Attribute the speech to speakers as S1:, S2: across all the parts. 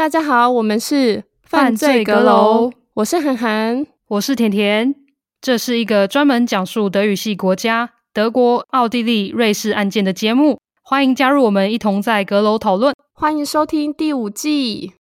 S1: 大家好，我们是犯罪阁楼，我是涵涵，
S2: 我是甜甜。这是一个专门讲述德语系国家德国、奥地利、瑞士案件的节目，欢迎加入我们一同在阁楼讨论。
S1: 欢迎收听第五季。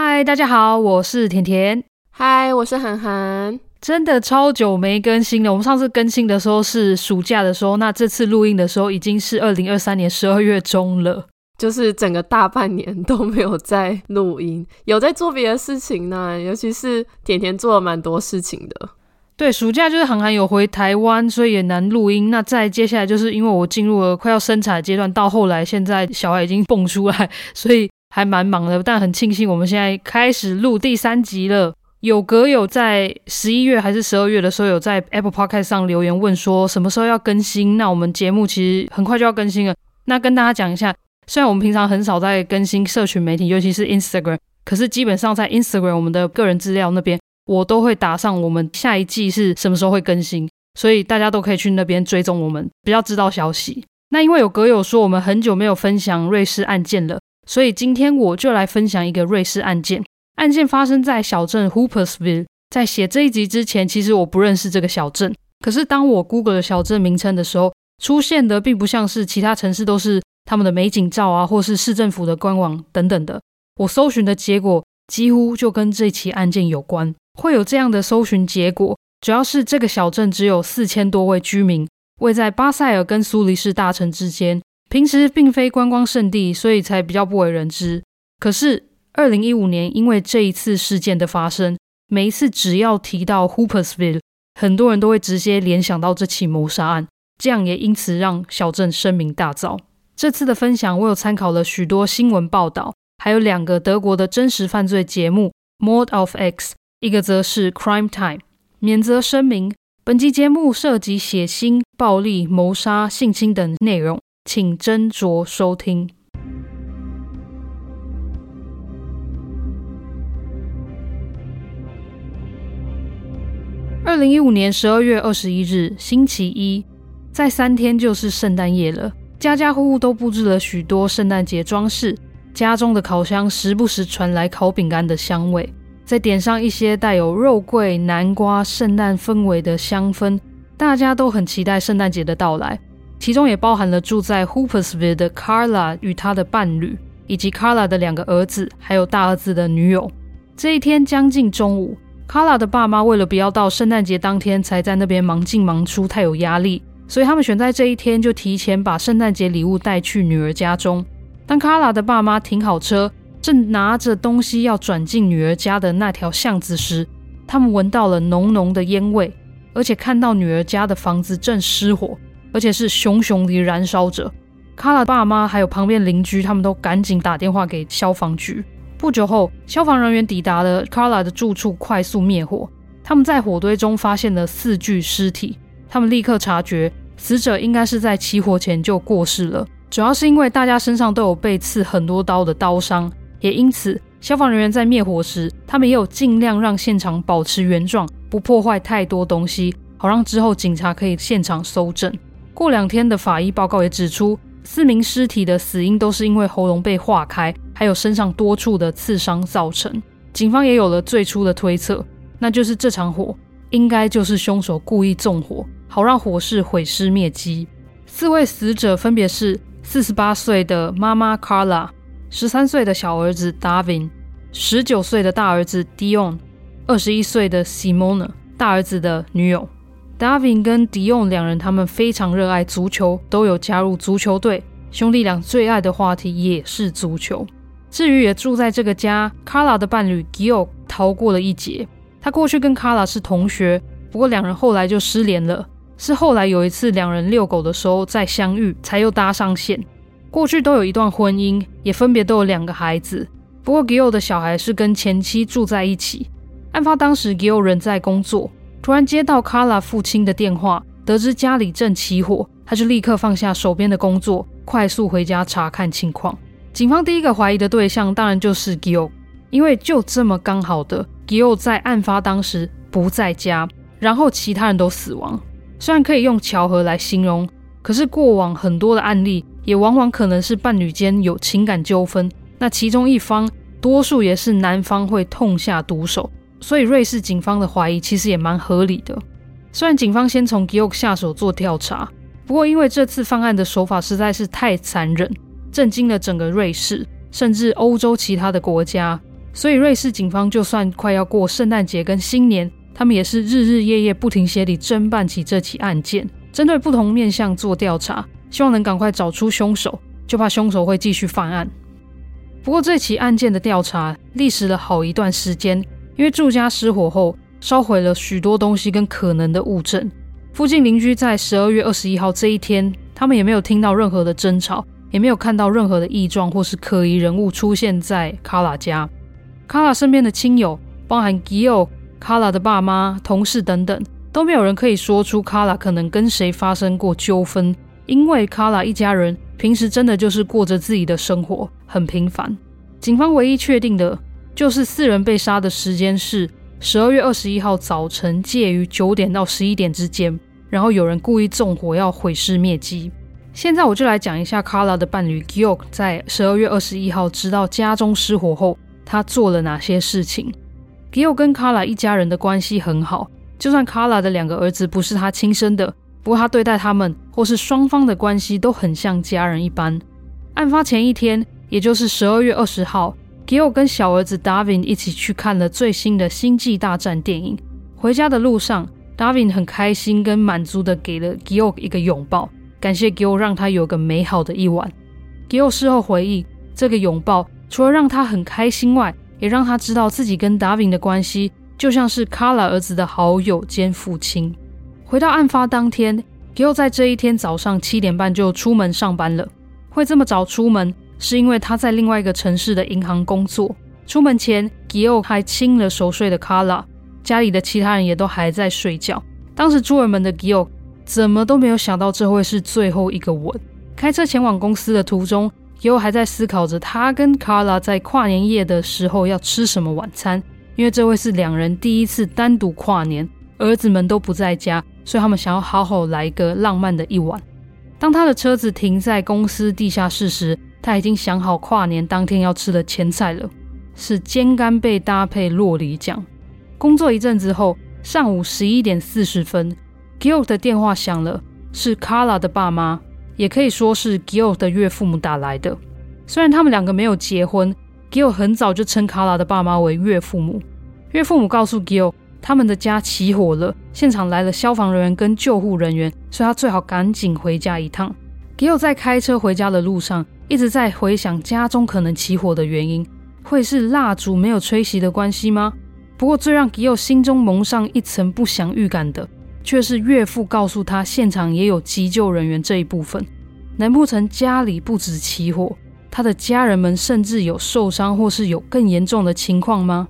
S2: 嗨，大家好，我是甜甜。
S1: 嗨，我是涵涵。
S2: 真的超久没更新了。我们上次更新的时候是暑假的时候，那这次录音的时候已经是二零二三年十二月中了，
S1: 就是整个大半年都没有在录音，有在做别的事情呢。尤其是甜甜做了蛮多事情的。
S2: 对，暑假就是涵涵有回台湾，所以也难录音。那再接下来就是因为我进入了快要生产的阶段，到后来现在小孩已经蹦出来，所以。还蛮忙的，但很庆幸我们现在开始录第三集了。有阁友在十一月还是十二月的时候，有在 Apple Podcast 上留言问说什么时候要更新。那我们节目其实很快就要更新了。那跟大家讲一下，虽然我们平常很少在更新社群媒体，尤其是 Instagram，可是基本上在 Instagram 我们的个人资料那边，我都会打上我们下一季是什么时候会更新，所以大家都可以去那边追踪我们，比较知道消息。那因为有阁友说我们很久没有分享瑞士案件了。所以今天我就来分享一个瑞士案件。案件发生在小镇 Hoopersville。在写这一集之前，其实我不认识这个小镇。可是当我 Google 了小镇名称的时候，出现的并不像是其他城市都是他们的美景照啊，或是市政府的官网等等的。我搜寻的结果几乎就跟这起案件有关。会有这样的搜寻结果，主要是这个小镇只有四千多位居民，位在巴塞尔跟苏黎世大城之间。平时并非观光胜地，所以才比较不为人知。可是，二零一五年因为这一次事件的发生，每一次只要提到 Hoopersville，很多人都会直接联想到这起谋杀案，这样也因此让小镇声名大噪。这次的分享，我有参考了许多新闻报道，还有两个德国的真实犯罪节目，Mord auf X，一个则是 Crime Time。免责声明：本集节目涉及血腥、暴力、谋杀、性侵等内容。请斟酌收听。二零一五年十二月二十一日，星期一，再三天就是圣诞夜了。家家户户都布置了许多圣诞节装饰，家中的烤箱时不时传来烤饼干的香味。再点上一些带有肉桂、南瓜、圣诞氛围的香氛，大家都很期待圣诞节的到来。其中也包含了住在 Hoopersville 的 Carla 与他的伴侣，以及 Carla 的两个儿子，还有大儿子的女友。这一天将近中午，Carla 的爸妈为了不要到圣诞节当天才在那边忙进忙出，太有压力，所以他们选在这一天就提前把圣诞节礼物带去女儿家中。当 Carla 的爸妈停好车，正拿着东西要转进女儿家的那条巷子时，他们闻到了浓浓的烟味，而且看到女儿家的房子正失火。而且是熊熊地燃烧着。卡拉爸妈还有旁边邻居，他们都赶紧打电话给消防局。不久后，消防人员抵达了卡拉的住处，快速灭火。他们在火堆中发现了四具尸体。他们立刻察觉死者应该是在起火前就过世了，主要是因为大家身上都有被刺很多刀的刀伤，也因此消防人员在灭火时，他们也有尽量让现场保持原状，不破坏太多东西，好让之后警察可以现场搜证。过两天的法医报告也指出，四名尸体的死因都是因为喉咙被划开，还有身上多处的刺伤造成。警方也有了最初的推测，那就是这场火应该就是凶手故意纵火，好让火势毁尸灭迹。四位死者分别是四十八岁的妈妈 Carla、十三岁的小儿子 Davin，、十九岁的大儿子 Dion、二十一岁的 Simona 大儿子的女友。Darvin 跟 Dion 两人，他们非常热爱足球，都有加入足球队。兄弟俩最爱的话题也是足球。至于也住在这个家，卡拉的伴侣 Gio 逃过了一劫。他过去跟卡拉是同学，不过两人后来就失联了。是后来有一次两人遛狗的时候再相遇，才又搭上线。过去都有一段婚姻，也分别都有两个孩子。不过 Gio 的小孩是跟前妻住在一起。案发当时，Gio 人在工作。突然接到卡拉父亲的电话，得知家里正起火，他就立刻放下手边的工作，快速回家查看情况。警方第一个怀疑的对象当然就是 Gio，因为就这么刚好的 Gio 在案发当时不在家，然后其他人都死亡。虽然可以用巧合来形容，可是过往很多的案例也往往可能是伴侣间有情感纠纷，那其中一方多数也是男方会痛下毒手，所以瑞士警方的怀疑其实也蛮合理的。虽然警方先从 Georg 下手做调查，不过因为这次犯案的手法实在是太残忍。震惊了整个瑞士，甚至欧洲其他的国家。所以，瑞士警方就算快要过圣诞节跟新年，他们也是日日夜夜不停歇地侦办起这起案件，针对不同面向做调查，希望能赶快找出凶手，就怕凶手会继续犯案。不过，这起案件的调查历时了好一段时间，因为住家失火后烧毁了许多东西跟可能的物证。附近邻居在十二月二十一号这一天，他们也没有听到任何的争吵。也没有看到任何的异状或是可疑人物出现在卡拉家。卡拉身边的亲友，包含吉奥、卡拉的爸妈、同事等等，都没有人可以说出卡拉可能跟谁发生过纠纷，因为卡拉一家人平时真的就是过着自己的生活，很平凡。警方唯一确定的就是四人被杀的时间是十二月二十一号早晨，介于九点到十一点之间，然后有人故意纵火要毁尸灭迹。现在我就来讲一下卡拉的伴侣，GEO 在十二月二十一号知道家中失火后，他做了哪些事情。GEO 跟卡拉一家人的关系很好，就算卡拉的两个儿子不是他亲生的，不过他对待他们或是双方的关系都很像家人一般。案发前一天，也就是十二月二十号，Georg 跟小儿子 David 一起去看了最新的《星际大战》电影。回家的路上，David 很开心跟满足的给了 Georg 一个拥抱。感谢 Gio 让他有个美好的一晚。Gio 事后回忆，这个拥抱除了让他很开心外，也让他知道自己跟 David 的关系就像是 Carla 儿子的好友兼父亲。回到案发当天，Gio 在这一天早上七点半就出门上班了。会这么早出门，是因为他在另外一个城市的银行工作。出门前，Gio 还亲了熟睡的 Carla，家里的其他人也都还在睡觉。当时出尔门的 Gio 怎么都没有想到这会是最后一个吻。开车前往公司的途中，，Gio 还在思考着他跟卡拉在跨年夜的时候要吃什么晚餐，因为这会是两人第一次单独跨年，儿子们都不在家，所以他们想要好好来个浪漫的一晚。当他的车子停在公司地下室时，他已经想好跨年当天要吃的前菜了，是煎干贝搭配洛梨酱。工作一阵子后，上午十一点四十分。Georg 的电话响了，是 Carla 的爸妈，也可以说是 Georg 的岳父母打来的。虽然他们两个没有结婚，Georg 很早就称 Carla 的爸妈为岳父母。岳父母告诉 Georg，他们的家起火了，现场来了消防人员跟救护人员，所以他最好赶紧回家一趟。GEO 在开车回家的路上，一直在回想家中可能起火的原因，会是蜡烛没有吹熄的关系吗？不过最让 GEO 心中蒙上一层不祥预感的。却是岳父告诉他，现场也有急救人员这一部分。难不成家里不止起火，他的家人们甚至有受伤或是有更严重的情况吗？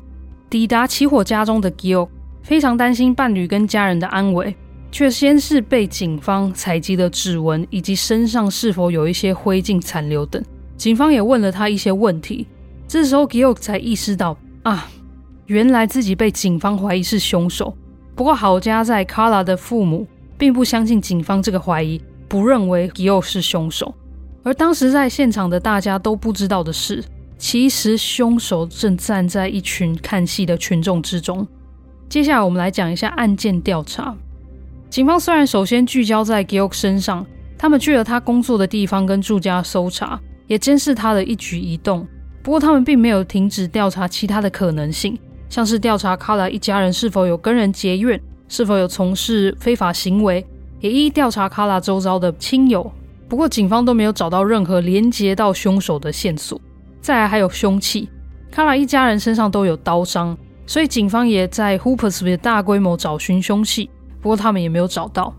S2: 抵达起火家中的 GEO 非常担心伴侣跟家人的安危，却先是被警方采集的指纹以及身上是否有一些灰烬残留等。警方也问了他一些问题，这时候 g i o 才意识到啊，原来自己被警方怀疑是凶手。不过好家在卡拉的父母并不相信警方这个怀疑，不认为吉奥是凶手。而当时在现场的大家都不知道的是，其实凶手正站在一群看戏的群众之中。接下来我们来讲一下案件调查。警方虽然首先聚焦在吉奥身上，他们去了他工作的地方跟住家搜查，也监视他的一举一动。不过他们并没有停止调查其他的可能性。像是调查卡拉一家人是否有跟人结怨，是否有从事非法行为，也一一调查卡拉周遭的亲友。不过警方都没有找到任何连接到凶手的线索。再来还有凶器，卡拉一家人身上都有刀伤，所以警方也在 Hoopersville 大规模找寻凶器，不过他们也没有找到。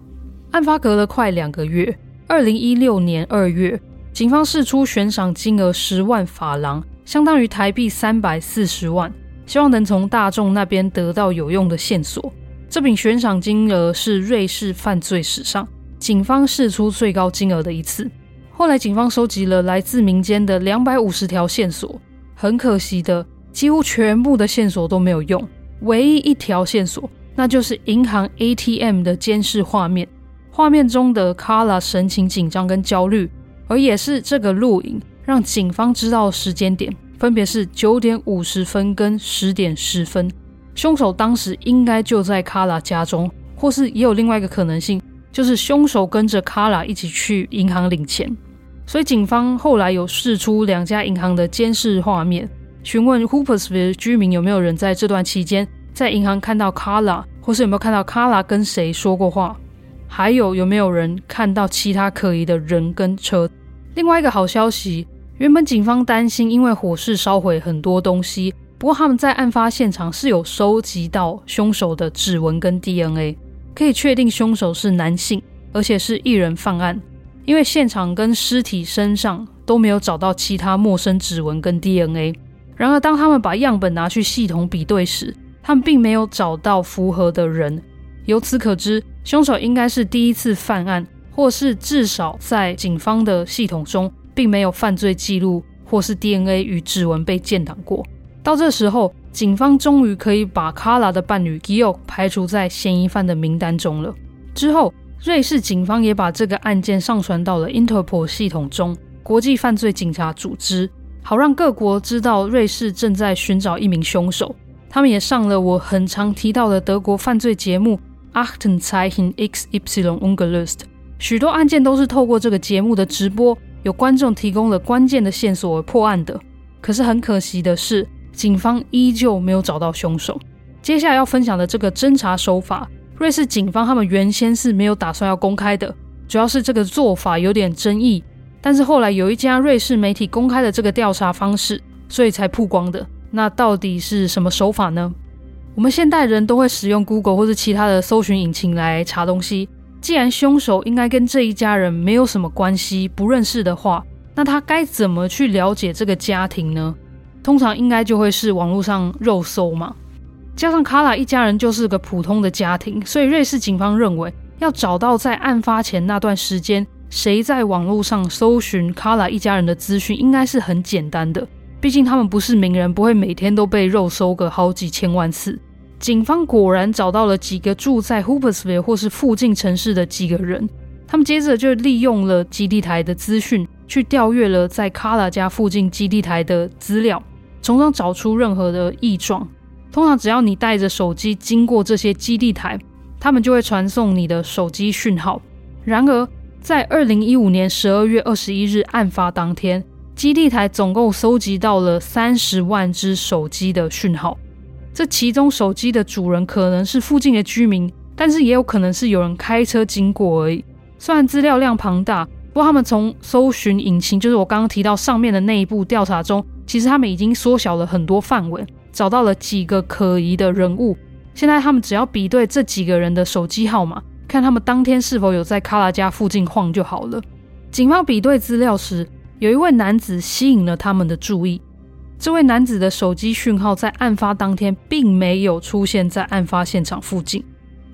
S2: 案发隔了快两个月，二零一六年二月，警方释出悬赏金额十万法郎，相当于台币三百四十万。希望能从大众那边得到有用的线索。这笔悬赏金额是瑞士犯罪史上警方释出最高金额的一次。后来警方收集了来自民间的两百五十条线索，很可惜的，几乎全部的线索都没有用。唯一一条线索，那就是银行 ATM 的监视画面，画面中的 Carla 神情紧张跟焦虑，而也是这个录影让警方知道时间点，分别是九点五十分跟十点十分。凶手当时应该就在 Carla 家中，或是也有另外一个可能性，就是凶手跟着 Carla 一起去银行领钱。所以警方后来有试出两家银行的监视画面，询问 Hoopersville 居民有没有人在这段期间在银行看到 Carla，或是有没有看到卡拉跟谁说过话，还有有没有人看到其他可疑的人跟车。另外一个好消息，原本警方担心因为火势烧毁很多东西，不过他们在案发现场是有收集到凶手的指纹跟 DNA，可以确定凶手是男性，而且是一人犯案。因为现场跟尸体身上都没有找到其他陌生指纹跟 DNA，然而当他们把样本拿去系统比对时，他们并没有找到符合的人。由此可知，凶手应该是第一次犯案，或是至少在警方的系统中并没有犯罪记录，或是 DNA 与指纹被建档过。到这时候，警方终于可以把卡拉的伴侣 Georg 排除在嫌疑犯的名单中了。之后。瑞士警方也把这个案件上传到了 Interpol 系统中，国际犯罪警察组织，好让各国知道瑞士正在寻找一名凶手。他们也上了我很常提到的德国犯罪节目 Achten Zeichen XY Ungelöst。许多案件都是透过这个节目的直播，有观众提供了关键的线索而破案的。可是很可惜的是，警方依旧没有找到凶手。接下来要分享的这个侦查手法。瑞士警方他们原先是没有打算要公开的，主要是这个做法有点争议。但是后来有一家瑞士媒体公开了这个调查方式，所以才曝光的。那到底是什么手法呢？我们现代人都会使用 Google 或者其他的搜寻引擎来查东西。既然凶手应该跟这一家人没有什么关系，不认识的话，那他该怎么去了解这个家庭呢？通常应该就会是网络上肉搜嘛。加上卡拉一家人就是个普通的家庭，所以瑞士警方认为要找到在案发前那段时间谁在网络上搜寻卡拉一家人的资讯，应该是很简单的。毕竟他们不是名人，不会每天都被肉搜个好几千万次。警方果然找到了几个住在 Hoopersville 或是附近城市的几个人，他们接着就利用了基地台的资讯去调阅了在卡拉家附近基地台的资料，从中找出任何的异状。通常只要你带着手机经过这些基地台，他们就会传送你的手机讯号。然而，在二零一五年十二月二十一日案发当天，基地台总共搜集到了三十万只手机的讯号。这其中手机的主人可能是附近的居民，但是也有可能是有人开车经过而已。虽然资料量庞大，不过他们从搜寻引擎，就是我刚刚提到上面的那一步调查中，其实他们已经缩小了很多范围。找到了几个可疑的人物，现在他们只要比对这几个人的手机号码，看他们当天是否有在卡拉家附近晃就好了。警方比对资料时，有一位男子吸引了他们的注意。这位男子的手机讯号在案发当天并没有出现在案发现场附近。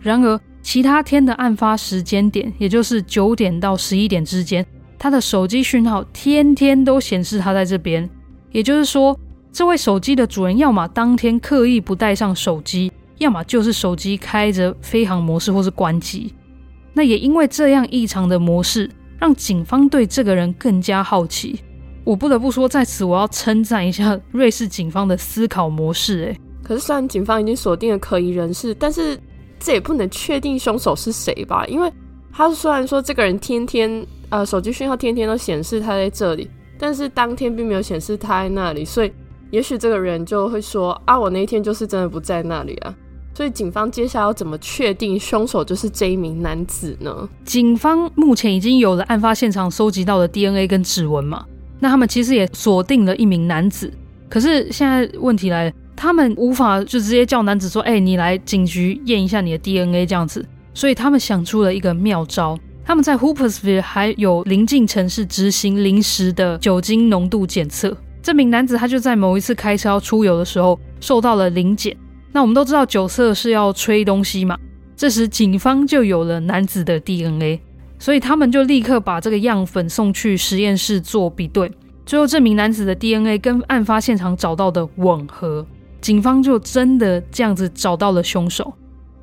S2: 然而，其他天的案发时间点，也就是九点到十一点之间，他的手机讯号天天都显示他在这边。也就是说，这位手机的主人，要么当天刻意不带上手机，要么就是手机开着飞行模式或是关机。那也因为这样异常的模式，让警方对这个人更加好奇。我不得不说，在此我要称赞一下瑞士警方的思考模式。哎，
S1: 可是虽然警方已经锁定了可疑人士，但是这也不能确定凶手是谁吧？因为他虽然说这个人天天呃手机讯号天天都显示他在这里，但是当天并没有显示他在那里，所以。也许这个人就会说啊，我那一天就是真的不在那里啊。所以警方接下来要怎么确定凶手就是这一名男子呢？
S2: 警方目前已经有了案发现场收集到的 DNA 跟指纹嘛，那他们其实也锁定了一名男子。可是现在问题来了，他们无法就直接叫男子说，哎，你来警局验一下你的 DNA 这样子。所以他们想出了一个妙招，他们在 Hoopersville 还有邻近城市执行临时的酒精浓度检测。这名男子他就在某一次开车出游的时候受到了临检。那我们都知道酒色是要吹东西嘛，这时警方就有了男子的 DNA。所以他们就立刻把这个样本送去实验室做比对。最后，这名男子的 DNA 跟案发现场找到的吻合，警方就真的这样子找到了凶手。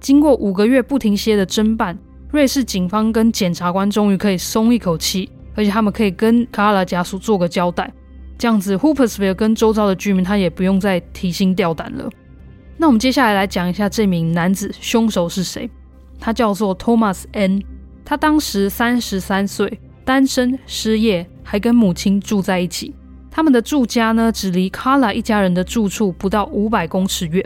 S2: 经过五个月不停歇的侦办，瑞士警方跟检察官终于可以松一口气，而且他们可以跟卡拉家属做个交代。这样子，Hoopersville 跟周遭的居民他也不用再提心吊胆了。那我们接下来来讲一下这名男子凶手是谁？他叫做 Thomas N，他当时三十三岁，单身，失业。还跟母亲住在一起，他们的住家呢，只离卡拉一家人的住处不到五百公尺远。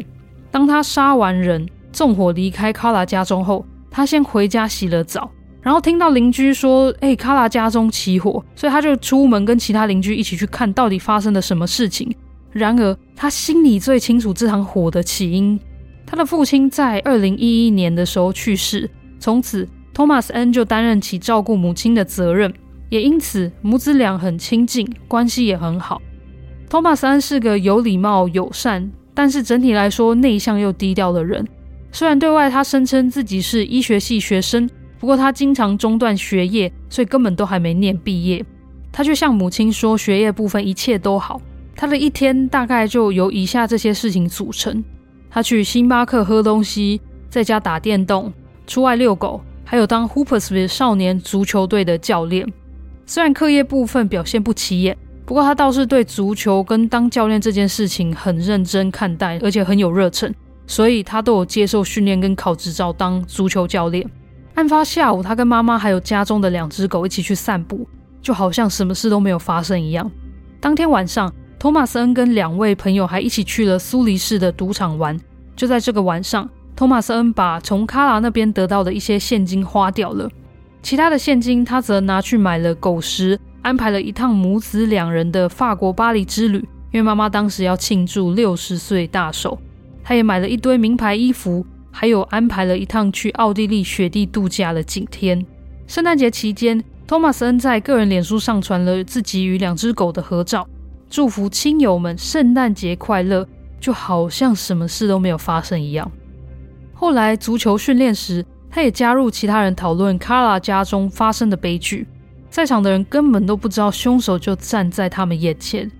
S2: 当他杀完人，纵火离开卡拉家中后，他先回家洗了澡，然后听到邻居说：“哎、欸，卡拉家中起火。”所以他就出门跟其他邻居一起去看到底发生了什么事情。然而，他心里最清楚这场火的起因。他的父亲在二零一一年的时候去世，从此托马斯 ·N 就担任起照顾母亲的责任。也因此，母子俩很亲近，关系也很好。托马斯恩是个有礼貌、友善，但是整体来说内向又低调的人。虽然对外他声称自己是医学系学生，不过他经常中断学业，所以根本都还没念毕业。他却向母亲说，学业部分一切都好。他的一天大概就由以下这些事情组成：他去星巴克喝东西，在家打电动，出外遛狗，还有当 Hoopersville 少年足球队的教练。虽然课业部分表现不起眼，不过他倒是对足球跟当教练这件事情很认真看待，而且很有热忱，所以他都有接受训练跟考执照当足球教练。案发下午，他跟妈妈还有家中的两只狗一起去散步，就好像什么事都没有发生一样。当天晚上，托马斯恩跟两位朋友还一起去了苏黎世的赌场玩。就在这个晚上，托马斯恩把从卡拉那边得到的一些现金花掉了。其他的现金，他则拿去买了狗食，安排了一趟母子两人的法国巴黎之旅。因为妈妈当时要庆祝六十岁大寿，他也买了一堆名牌衣服，还有安排了一趟去奥地利雪地度假的景天。圣诞节期间，托马斯恩在个人脸书上传了自己与两只狗的合照，祝福亲友们圣诞节快乐，就好像什么事都没有发生一样。后来足球训练时，他也加入其他人讨论卡拉家中发生的悲剧，在场的人根本都不知道凶手就站在他们眼前。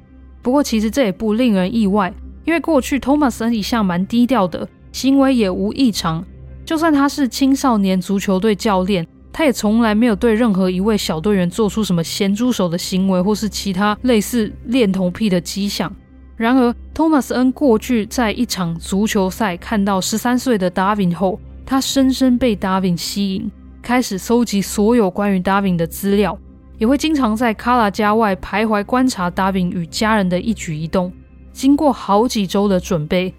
S2: 不过，其实这也不令人意外，因为过去托马森一向蛮低调的，行为也无异常。就算他是青少年足球队教练，他也从来没有对任何一位小队员做出什么咸猪手的行为，或是其他类似恋童癖的迹象。然而，托马斯恩过去在一场足球赛看到十三岁的达文后。他深深被达文吸引，开始搜集所有关于达文的资料，也会经常在卡拉家外徘徊观察达文与家人的一举一动。经过好几周的准备，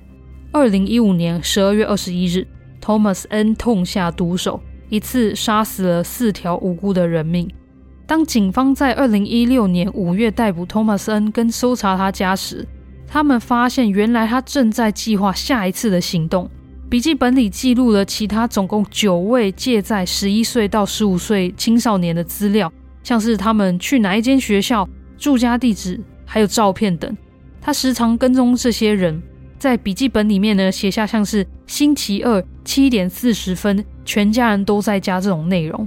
S2: 二零一五年十二月二十一日，Thomas N 痛下毒手，一次杀死了四条无辜的人命。当警方在二零一六年五月逮捕托马斯·恩跟搜查他家时，他们发现原来他正在计划下一次的行动。笔记本里记录了其他总共九位借在十一岁到十五岁青少年的资料，像是他们去哪一间学校、住家地址，还有照片等。他时常跟踪这些人，在笔记本里面呢写下像是星期二七点四十分，全家人都在家这种内容。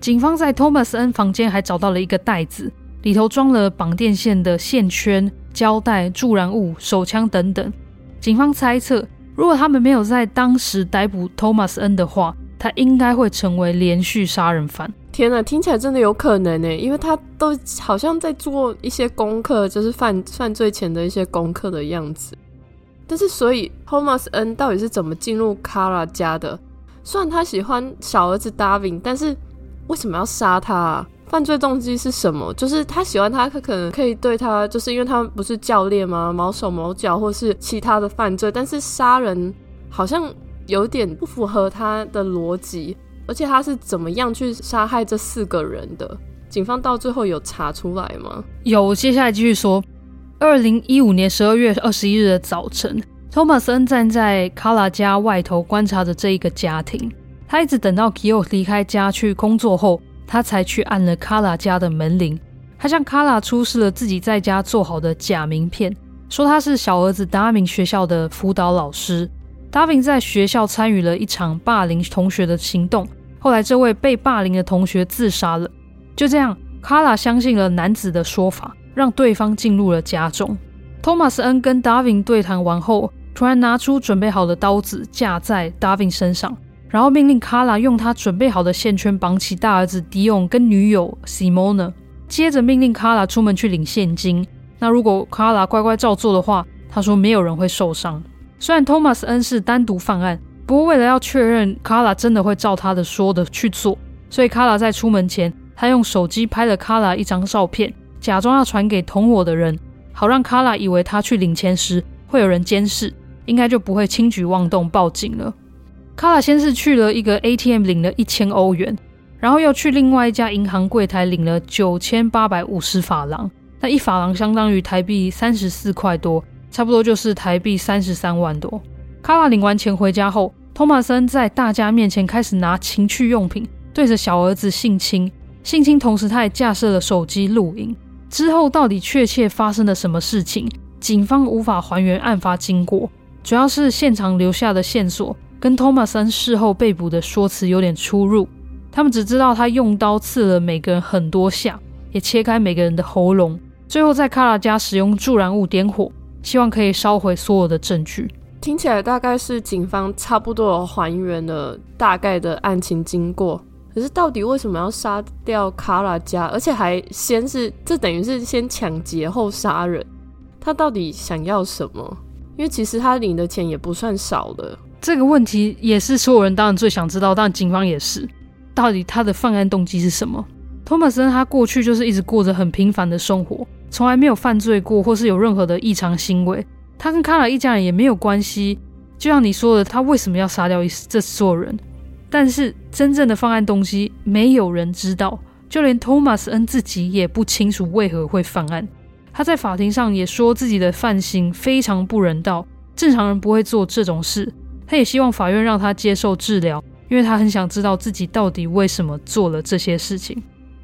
S2: 警方在 Thomas N 房间还找到了一个袋子，里头装了绑电线的线圈、胶带、助燃物、手枪等等。警方猜测。如果他们没有在当时逮捕 Thomas N 的话，他应该会成为连续杀人犯。
S1: 天哪，听起来真的有可能呢，因为他都好像在做一些功课，就是犯犯罪前的一些功课的样子。但是，所以 Thomas N 到底是怎么进入 Kara 家的？虽然他喜欢小儿子 Darwin，但是为什么要杀他啊？犯罪动机是什么？就是他喜欢他，他可能可以对他，就是因为他不是教练吗？毛手毛脚，或是其他的犯罪，但是杀人好像有点不符合他的逻辑。而且他是怎么样去杀害这四个人的？警方到最后有查出来吗？
S2: 有，接下来继续说。二零一五年十二月二十一日的早晨，托马斯恩站在卡拉家外头观察着这一个家庭，他一直等到基奥离开家去工作后。他才去按了卡拉家的门铃，他向卡拉出示了自己在家做好的假名片，说他是小儿子达明学校的辅导老师。达明在学校参与了一场霸凌同学的行动，后来这位被霸凌的同学自杀了。就这样，卡拉相信了男子的说法，让对方进入了家中。托马斯恩跟达明对谈完后，突然拿出准备好的刀子架在 Davin 身上，然后命令卡拉用他准备好的线圈绑起大儿子迪翁跟女友 Simona，，接着命令卡拉出门去领现金。那如果卡拉乖乖照做的话，他说没有人会受伤。虽然托马斯恩是单独犯案，不过为了要确认卡拉真的会照他的说的去做，所以卡拉在出门前，他用手机拍了卡拉一张照片，假装要传给同伙的人。好让卡拉以为他去领钱时会有人监视，应该就不会轻举妄动报警了。卡拉先是去了一个 ATM 领了一千欧元，然后又去另外一家银行柜台领了九千八百五十法郎，那一法郎相当于台币三十四块多，差不多就是台币三十三万多。卡拉领完钱回家后，托马森在大家面前开始拿情趣用品对着小儿子性侵，性侵同时他也架设了手机录影。之后到底确切发生了什么事情？警方无法还原案发经过，主要是现场留下的线索跟托马森事后被捕的说辞有点出入。他们只知道他用刀刺了每个人很多下，也切开每个人的喉咙，最后在卡拉家使用助燃物点火，希望可以烧毁所有的证据。
S1: 听起来大概是警方差不多还原了大概的案情经过。可是到底为什么要杀掉卡拉家，而且还先是这等于是先抢劫后杀人？他到底想要什么？因为其实他领的钱也不算少的。
S2: 这个问题也是所有人当然最想知道，但警方也是，到底他的犯案动机是什么？托马森他过去就是一直过着很平凡的生活，从来没有犯罪过，或是有任何的异常行为。他跟卡拉一家人也没有关系。就像你说的，他为什么要杀掉这所有人？但是真正的犯案动机没有人知道，就连托马斯恩自己也不清楚为何会犯案。他在法庭上也说自己的犯行非常不人道，正常人不会做这种事。他也希望法院让他接受治疗，因为他很想知道自己到底为什么做了这些事情。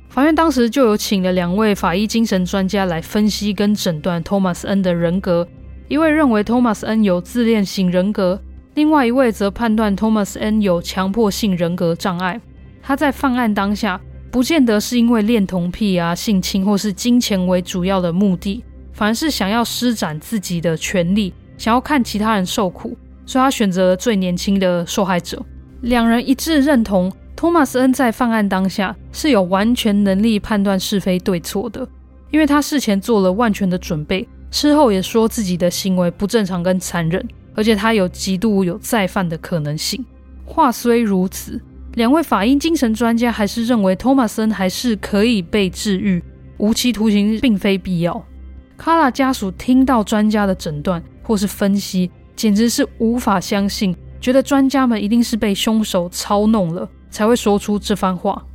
S2: 法院当时就有请了两位法医精神专家来分析跟诊断托马斯恩的人格，一位认为托马斯恩有自恋型人格。另外一位则判断 Thomas N 有强迫性人格障碍，他在犯案当下不见得是因为恋童癖啊、性侵或是金钱为主要的目的，反而是想要施展自己的权力，想要看其他人受苦，所以他选择了最年轻的受害者。两人一致认同托马斯恩在犯案当下是有完全能力判断是非对错的，因为他事前做了万全的准备，事后也说自己的行为不正常跟残忍。而且他有极度有再犯的可能性。话虽如此，两位法医精神专家还是认为托马森还是可以被治愈，无期徒刑并非必要。卡拉家属听到专家的诊断或是分析，简直是无法相信，觉得专家们一定是被凶手操弄了，才会说出这番话。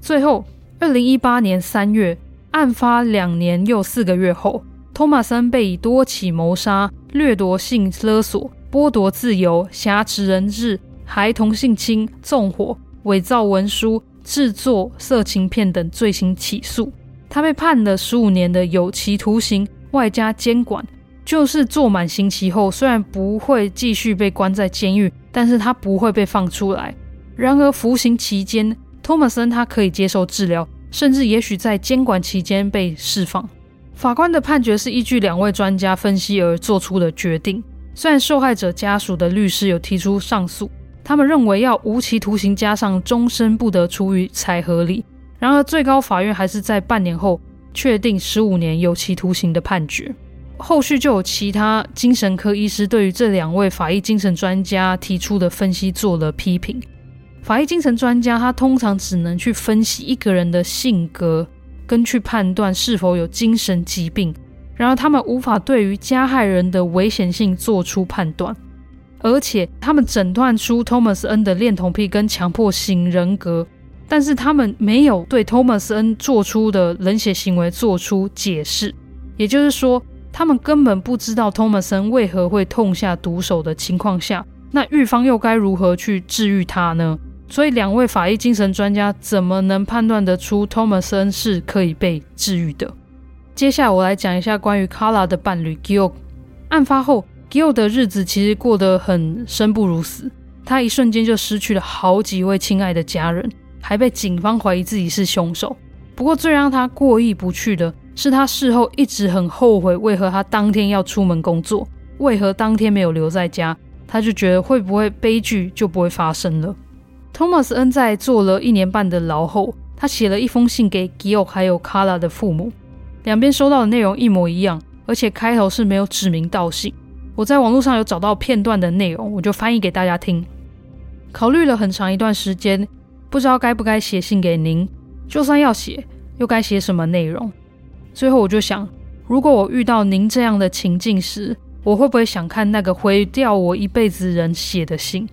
S2: 最后，二零一八年三月，案发两年又四个月后。托马森被以多起谋杀、掠夺性勒索、剥夺自由、挟持人质、孩童性侵、纵火、伪造文书、制作色情片等罪行起诉。他被判了十五年的有期徒刑，外加监管。就是坐满刑期后，虽然不会继续被关在监狱，但是他不会被放出来。然而服刑期间，托马森他可以接受治疗，甚至也许在监管期间被释放。法官的判决是依据两位专家分析而做出的决定。虽然受害者家属的律师有提出上诉，他们认为要无期徒刑加上终身不得出狱才合理。然而，最高法院还是在半年后确定十五年有期徒刑的判决。后续就有其他精神科医师对于这两位法医精神专家提出的分析做了批评。法医精神专家他通常只能去分析一个人的性格。跟去判断是否有精神疾病，然而他们无法对于加害人的危险性做出判断，而且他们诊断出托马斯恩的恋童癖跟强迫型人格，但是他们没有对托马斯恩做出的冷血行为做出解释，也就是说，他们根本不知道托马斯恩为何会痛下毒手的情况下，那狱方又该如何去治愈他呢？所以，两位法医精神专家怎么能判断得出 Thomas N 是可以被治愈的？接下来，我来讲一下关于卡拉的伴侣 Gil。案发后，Gil 的日子其实过得很生不如死。他一瞬间就失去了好几位亲爱的家人，还被警方怀疑自己是凶手。不过最让他过意不去的是，他事后一直很后悔，为何他当天要出门工作，为何当天没有留在家。他就觉得会不会悲剧就不会发生了。托马斯恩在坐了一年半的牢后，他写了一封信给吉奥还有卡拉的父母，两边收到的内容一模一样，而且开头是没有指名道姓。我在网络上有找到片段的内容，我就翻译给大家听。考虑了很长一段时间，不知道该不该写信给您。就算要写，又该写什么内容？最后我就想，如果我遇到您这样的情境时，我会不会想看那个毁掉我一辈子人写的信？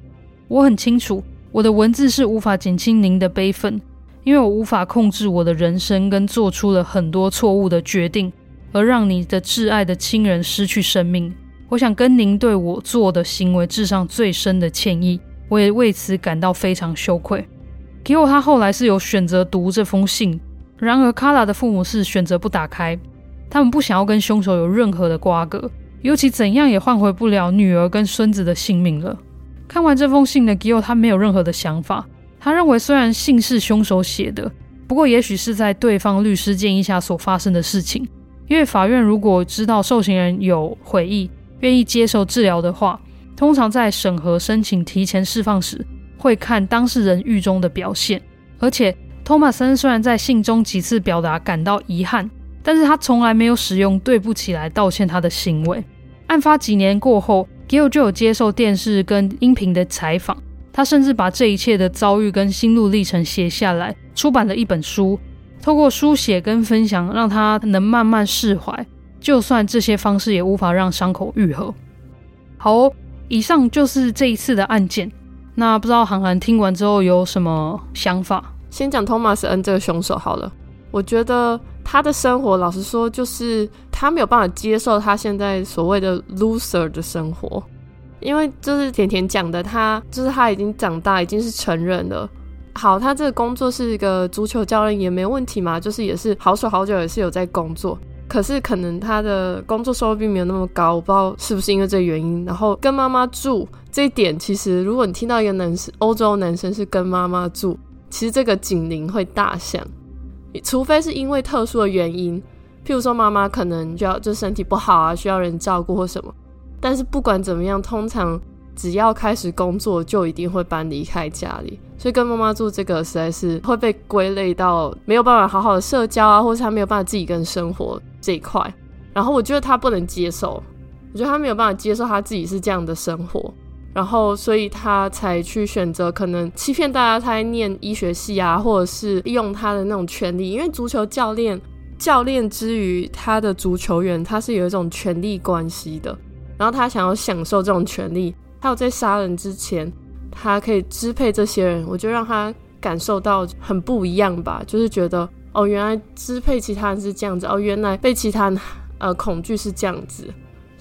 S2: 我很清楚，我的文字是无法减轻您的悲愤，因为我无法控制我的人生，跟做出了很多错误的决定，而让你的挚爱的亲人失去生命。我想跟您对我做的行为致上最深的歉意，我也为此感到非常羞愧。给我他后来是有选择读这封信，然而卡拉的父母是选择不打开，他们不想要跟凶手有任何的瓜葛，尤其怎样也换回不了女儿跟孙子的性命了。看完这封信的给我他没有任何的想法，他认为虽然信是凶手写的，不过也许是在对方律师建议下所发生的事情，因为法院如果知道受刑人有悔意。愿意接受治疗的话，通常在审核申请提前释放时，会看当事人狱中的表现。而且，托马森虽然在信中几次表达感到遗憾，但是他从来没有使用“对不起”来道歉他的行为。案发几年过后，吉奥就有接受电视跟音频的采访，他甚至把这一切的遭遇跟心路历程写下来，出版了一本书。透过书写跟分享，让他能慢慢释怀。就算这些方式也无法让伤口愈合。好，以上就是这一次的案件。那不知道韩寒听完之后有什么想法？
S1: 先讲托马斯恩这个凶手好了。我觉得他的生活，老实说，就是他没有办法接受他现在所谓的 loser 的生活，因为就是甜甜讲的，他就是他已经长大，已经是成人了。好，他这个工作是一个足球教练也没问题嘛，就是也是好手好脚，也是有在工作。可是可能他的工作收入并没有那么高，我不知道是不是因为这原因。然后跟妈妈住这一点，其实如果你听到一个男生，欧洲男生是跟妈妈住，其实这个警铃会大响，除非是因为特殊的原因，譬如说妈妈可能就要就身体不好啊，需要人照顾或什么。但是不管怎么样，通常只要开始工作，就一定会搬离开家里。所以跟妈妈住这个实在是会被归类到没有办法好好的社交啊，或是他没有办法自己跟生活这一块。然后我觉得他不能接受，我觉得他没有办法接受他自己是这样的生活，然后所以他才去选择可能欺骗大家他在念医学系啊，或者是利用他的那种权利，因为足球教练教练之于他的足球员，他是有一种权力关系的，然后他想要享受这种权利，还有在杀人之前。他可以支配这些人，我就让他感受到很不一样吧，就是觉得哦，原来支配其他人是这样子，哦，原来被其他人呃恐惧是这样子，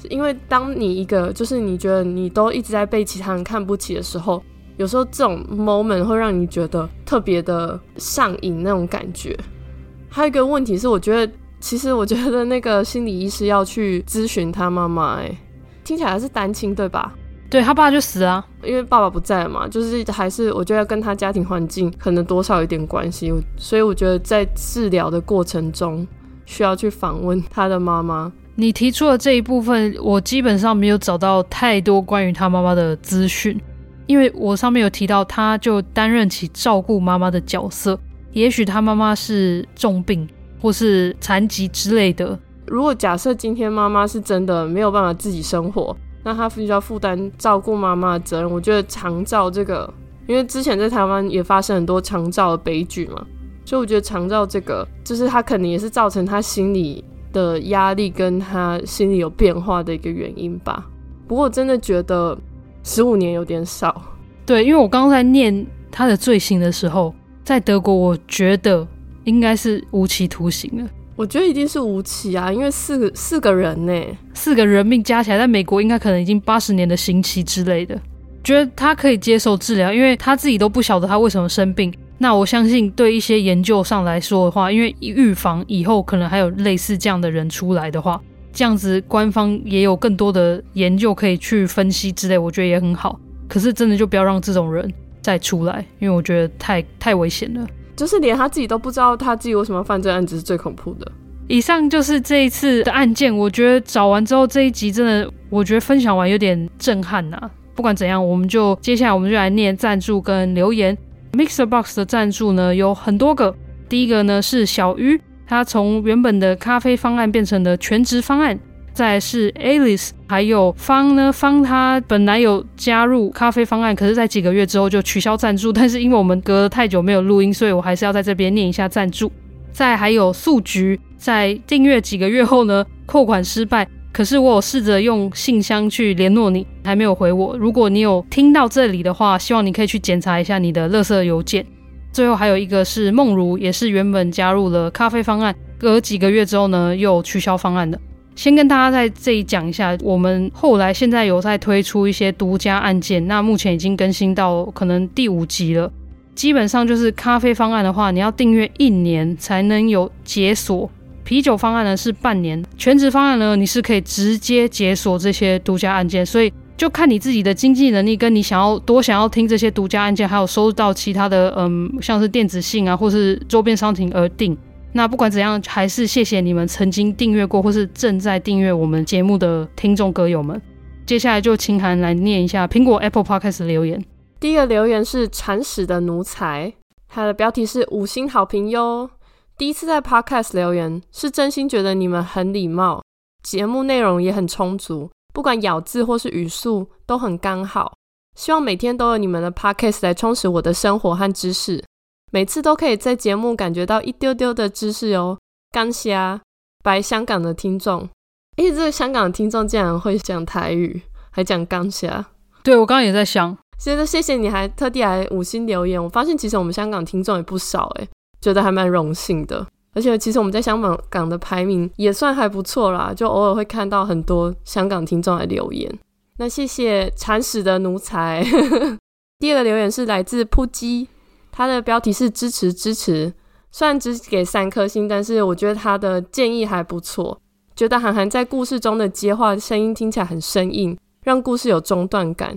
S1: 因为当你一个就是你觉得你都一直在被其他人看不起的时候，有时候这种 moment 会让你觉得特别的上瘾那种感觉。还有一个问题是，我觉得其实我觉得那个心理医师要去咨询他妈妈，哎，听起来是单亲对吧？
S2: 对，他爸就死了，
S1: 因为爸爸不在嘛，就是还是我觉得跟他家庭环境可能多少有点关系，所以我觉得在治疗的过程中需要去访问他的妈妈。
S2: 你提出的这一部分，我基本上没有找到太多关于他妈妈的资讯，因为我上面有提到，他就担任起照顾妈妈的角色，也许他妈妈是重病或是残疾之类的。
S1: 如果假设今天妈妈是真的没有办法自己生活。那他必须要负担照顾妈妈的责任。我觉得长照这个，因为之前在台湾也发生很多长照的悲剧嘛，所以我觉得长照这个，就是他可能也是造成他心理的压力跟他心理有变化的一个原因吧。不过我真的觉得十五年有点少。
S2: 对，因为我刚刚在念他的罪行的时候，在德国，我觉得应该是无期徒刑了。
S1: 我觉得一定是无期啊，因为四个四个人呢，
S2: 四个人命加起来，在美国应该可能已经八十年的刑期之类的。觉得他可以接受治疗，因为他自己都不晓得他为什么生病。那我相信，对一些研究上来说的话，因为预防以后可能还有类似这样的人出来的话，这样子官方也有更多的研究可以去分析之类，我觉得也很好。可是真的就不要让这种人再出来，因为我觉得太太危险了。
S1: 就是连他自己都不知道他自己为什么犯罪案子是最恐怖的。
S2: 以上就是这一次的案件，我觉得找完之后这一集真的，我觉得分享完有点震撼呐、不管怎样，我们就接下来我们就来念赞助跟留言。MixerBox 的赞助呢有很多个，第一个呢是小鱼，他从原本的咖啡方案变成了全职方案。再是 Alice，还有方呢方，他本来有加入咖啡方案，可是在几个月之后就取消赞助。但是因为我们隔了太久没有录音，所以我还是要在这边念一下赞助。再还有素菊，在订阅几个月后呢，扣款失败。可是我有试着用信箱去联络你，还没有回我。如果你有听到这里的话，希望你可以去检查一下你的垃圾邮件。最后还有一个是梦如，也是原本加入了咖啡方案，隔几个月之后呢，又取消方案的。先跟大家在这里讲一下，我们后来现在有在推出一些独家案件，那目前已经更新到可能第五集了。基本上就是咖啡方案的话，你要订阅一年才能有解锁；啤酒方案呢是半年；全职方案呢你是可以直接解锁这些独家案件。所以就看你自己的经济能力，跟你想要多想要听这些独家案件，还有收到其他的嗯像是电子信啊或是周边商品而定。那不管怎样，还是谢谢你们曾经订阅过或是正在订阅我们节目的听众歌友们。接下来就请函来念一下苹果 Apple Podcast 留言。
S1: 第一个留言是铲屎的奴才，他的标题是五星好评哟。第一次在 Podcast 留言，是真心觉得你们很礼貌，节目内容也很充足，不管咬字或是语速都很刚好。希望每天都有你们的 Podcast 来充实我的生活和知识。每次都可以在节目感觉到一丢丢的知识哟，感谢白香港的听众，诶，这个香港的听众竟然会讲台语，还讲感谢。
S2: 对，我刚刚也在想，
S1: 所以说谢谢你还特地来五星留言。我发现其实我们香港听众也不少，诶，觉得还蛮荣幸的。而且其实我们在香港港的排名也算还不错啦，就偶尔会看到很多香港听众来留言。那谢谢铲屎的奴才。第二个留言是来自扑鸡。他的标题是支持支持，虽然只给三颗星，但是我觉得他的建议还不错。觉得韩寒在故事中的接话声音听起来很生硬，让故事有中断感，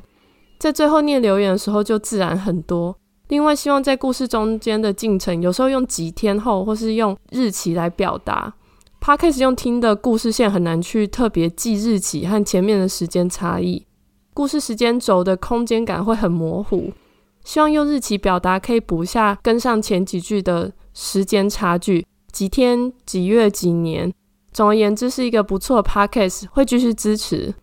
S1: 在最后念留言的时候就自然很多。另外，希望在故事中间的进程，有时候用几天后或是用日期来表达。Podcast 用听的故事线很难去特别记日期和前面的时间差异，故事时间轴的空间感会很模糊。希望用日期表达，可以补下跟上前几句的时间差距，几天、几月、几年。总而言之，是一个不错的 podcast，会继续支持。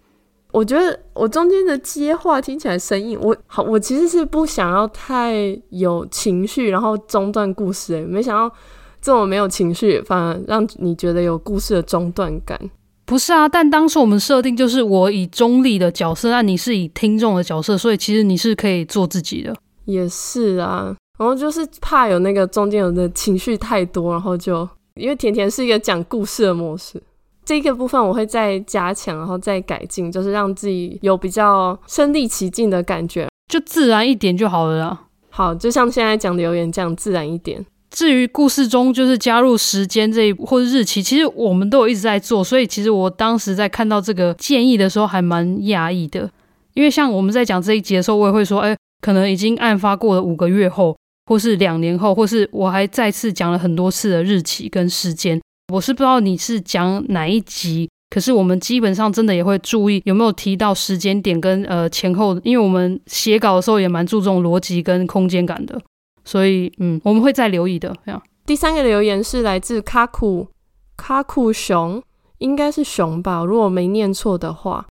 S1: 我觉得我中间的接话听起来生硬，我好，我其实是不想要太有情绪，然后中断故事。诶，没想到这么没有情绪，反而让你觉得有故事的中断感。
S2: 不是啊，但当时我们设定就是我以中立的角色，那你是以听众的角色，所以其实你是可以做自己的。
S1: 也是啊，然后就是怕有那个中间有的情绪太多，然后就因为甜甜是一个讲故事的模式，这个部分我会再加强，然后再改进，就是让自己有比较身临其境的感觉，
S2: 就自然一点就好了啦。
S1: 好，就像现在讲留言这样自然一点。
S2: 至于故事中就是加入时间这一或者日期，其实我们都有一直在做，所以其实我当时在看到这个建议的时候还蛮讶异的，因为像我们在讲这一集的时候，我也会说，哎。可能已经案发过了五个月后，或是两年后，或是我还再次讲了很多次的日期跟时间。我是不知道你是讲哪一集，可是我们基本上真的也会注意有没有提到时间点跟呃前后，因为我们写稿的时候也蛮注重逻辑跟空间感的，所以嗯，我们会再留意的。这样，
S1: 第三个留言是来自卡库卡库熊，应该是熊吧，如果没念错的话。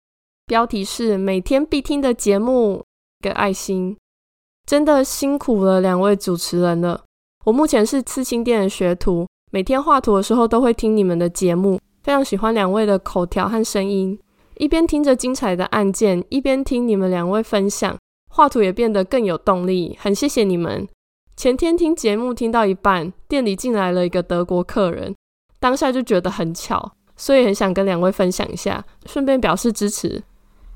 S1: 标题是每天必听的节目。个爱心，真的辛苦了两位主持人了。我目前是刺青店的学徒，每天画图的时候都会听你们的节目，非常喜欢两位的口条和声音。一边听着精彩的案件，一边听你们两位分享，画图也变得更有动力。很谢谢你们。前天听节目听到一半，店里进来了一个德国客人，当下就觉得很巧，所以很想跟两位分享一下，顺便表示支持。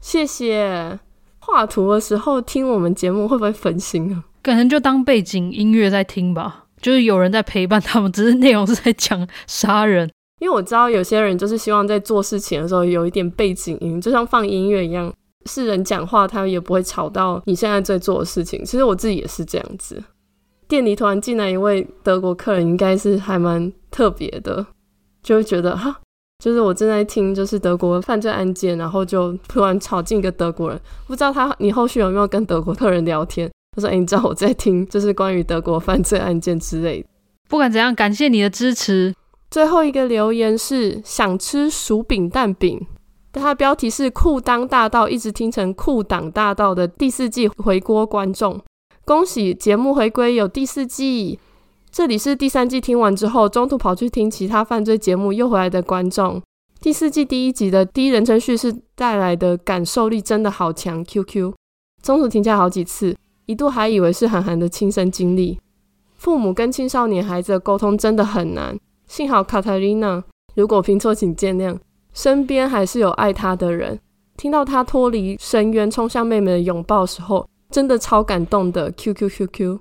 S1: 谢谢。画图的时候听我们节目会不会分心啊？
S2: 可能就当背景音乐在听吧，就是有人在陪伴他们，只是内容是在讲杀人。
S1: 因为我知道有些人就是希望在做事情的时候有一点背景音，就像放音乐一样，是人讲话，他也不会吵到你现在在做的事情。其实我自己也是这样子。店里突然进来一位德国客人，应该是还蛮特别的，就会觉得哈，就是我正在听就是德国犯罪案件，然后就突然吵进一个德国人，不知道他你后续有没有跟德国客人聊天？他说：“哎、你知道我在听，就是关于德国犯罪案件之类的。”
S2: 不管怎样，感谢你的支持。
S1: 最后一个留言是想吃薯饼蛋饼。它的标题是“裤裆大道”，一直听成“裤裆大道”的第四季回锅观众，恭喜节目回归有第四季。这里是第三季听完之后，中途跑去听其他犯罪节目又回来的观众。第四季第一集的第一人称叙事带来的感受力真的好强，QQ。中途停下好几次，一度还以为是韩寒的亲身经历。父母跟青少年孩子的沟通真的很难，幸好卡塔琳娜，如果拼错请见谅。身边还是有爱他的人。听到他脱离深渊冲向妹妹的拥抱时候，真的超感动的。Q Q Q Q，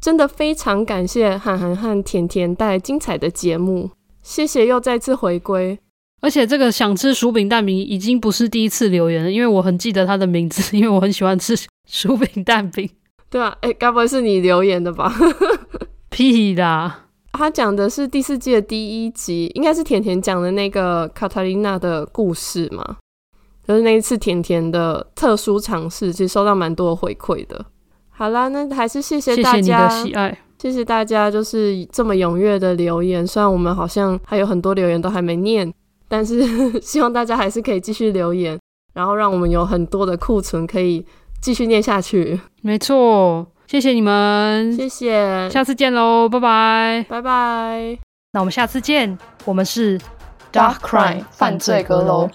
S1: 真的非常感谢韩寒和甜甜带来精彩的节目，谢谢又再次回归。
S2: 而且这个想吃薯饼蛋饼已经不是第一次留言了，因为我很记得他的名字，因为我很喜欢吃薯饼蛋饼。
S1: 对啊，哎，该不会是你留言的吧？
S2: 屁啦！
S1: 他讲的是第四季的第一集，应该是甜甜讲的那个卡塔琳娜的故事嘛？就是那一次甜甜的特殊尝试，其实收到蛮多回馈的。好啦，那还是谢谢大家，谢谢你的喜爱，谢谢大家，就是这么踊跃的留言。虽然我们好像还有很多留言都还没念，但是 希望大家还是可以继续留言，然后让我们有很多的库存可以继续念下去。
S2: 没错。谢谢你们，
S1: 谢谢，
S2: 下次见喽，拜拜，
S1: 拜拜。
S2: 那我们下次见，我们是
S3: Dark Crime 犯罪阁楼。